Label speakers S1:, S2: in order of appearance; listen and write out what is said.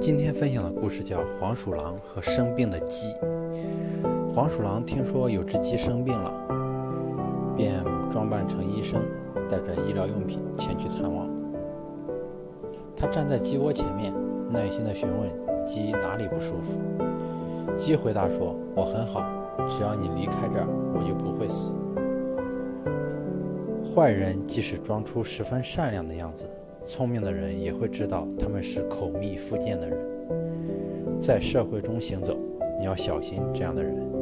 S1: 今天分享的故事叫《黄鼠狼和生病的鸡》。黄鼠狼听说有只鸡生病了，便装扮成医生，带着医疗用品前去探望。他站在鸡窝前面，耐心地询问鸡哪里不舒服。鸡回答说：“我很好，只要你离开这儿，我就不会死。”坏人即使装出十分善良的样子。聪明的人也会知道他们是口蜜腹剑的人，在社会中行走，你要小心这样的人。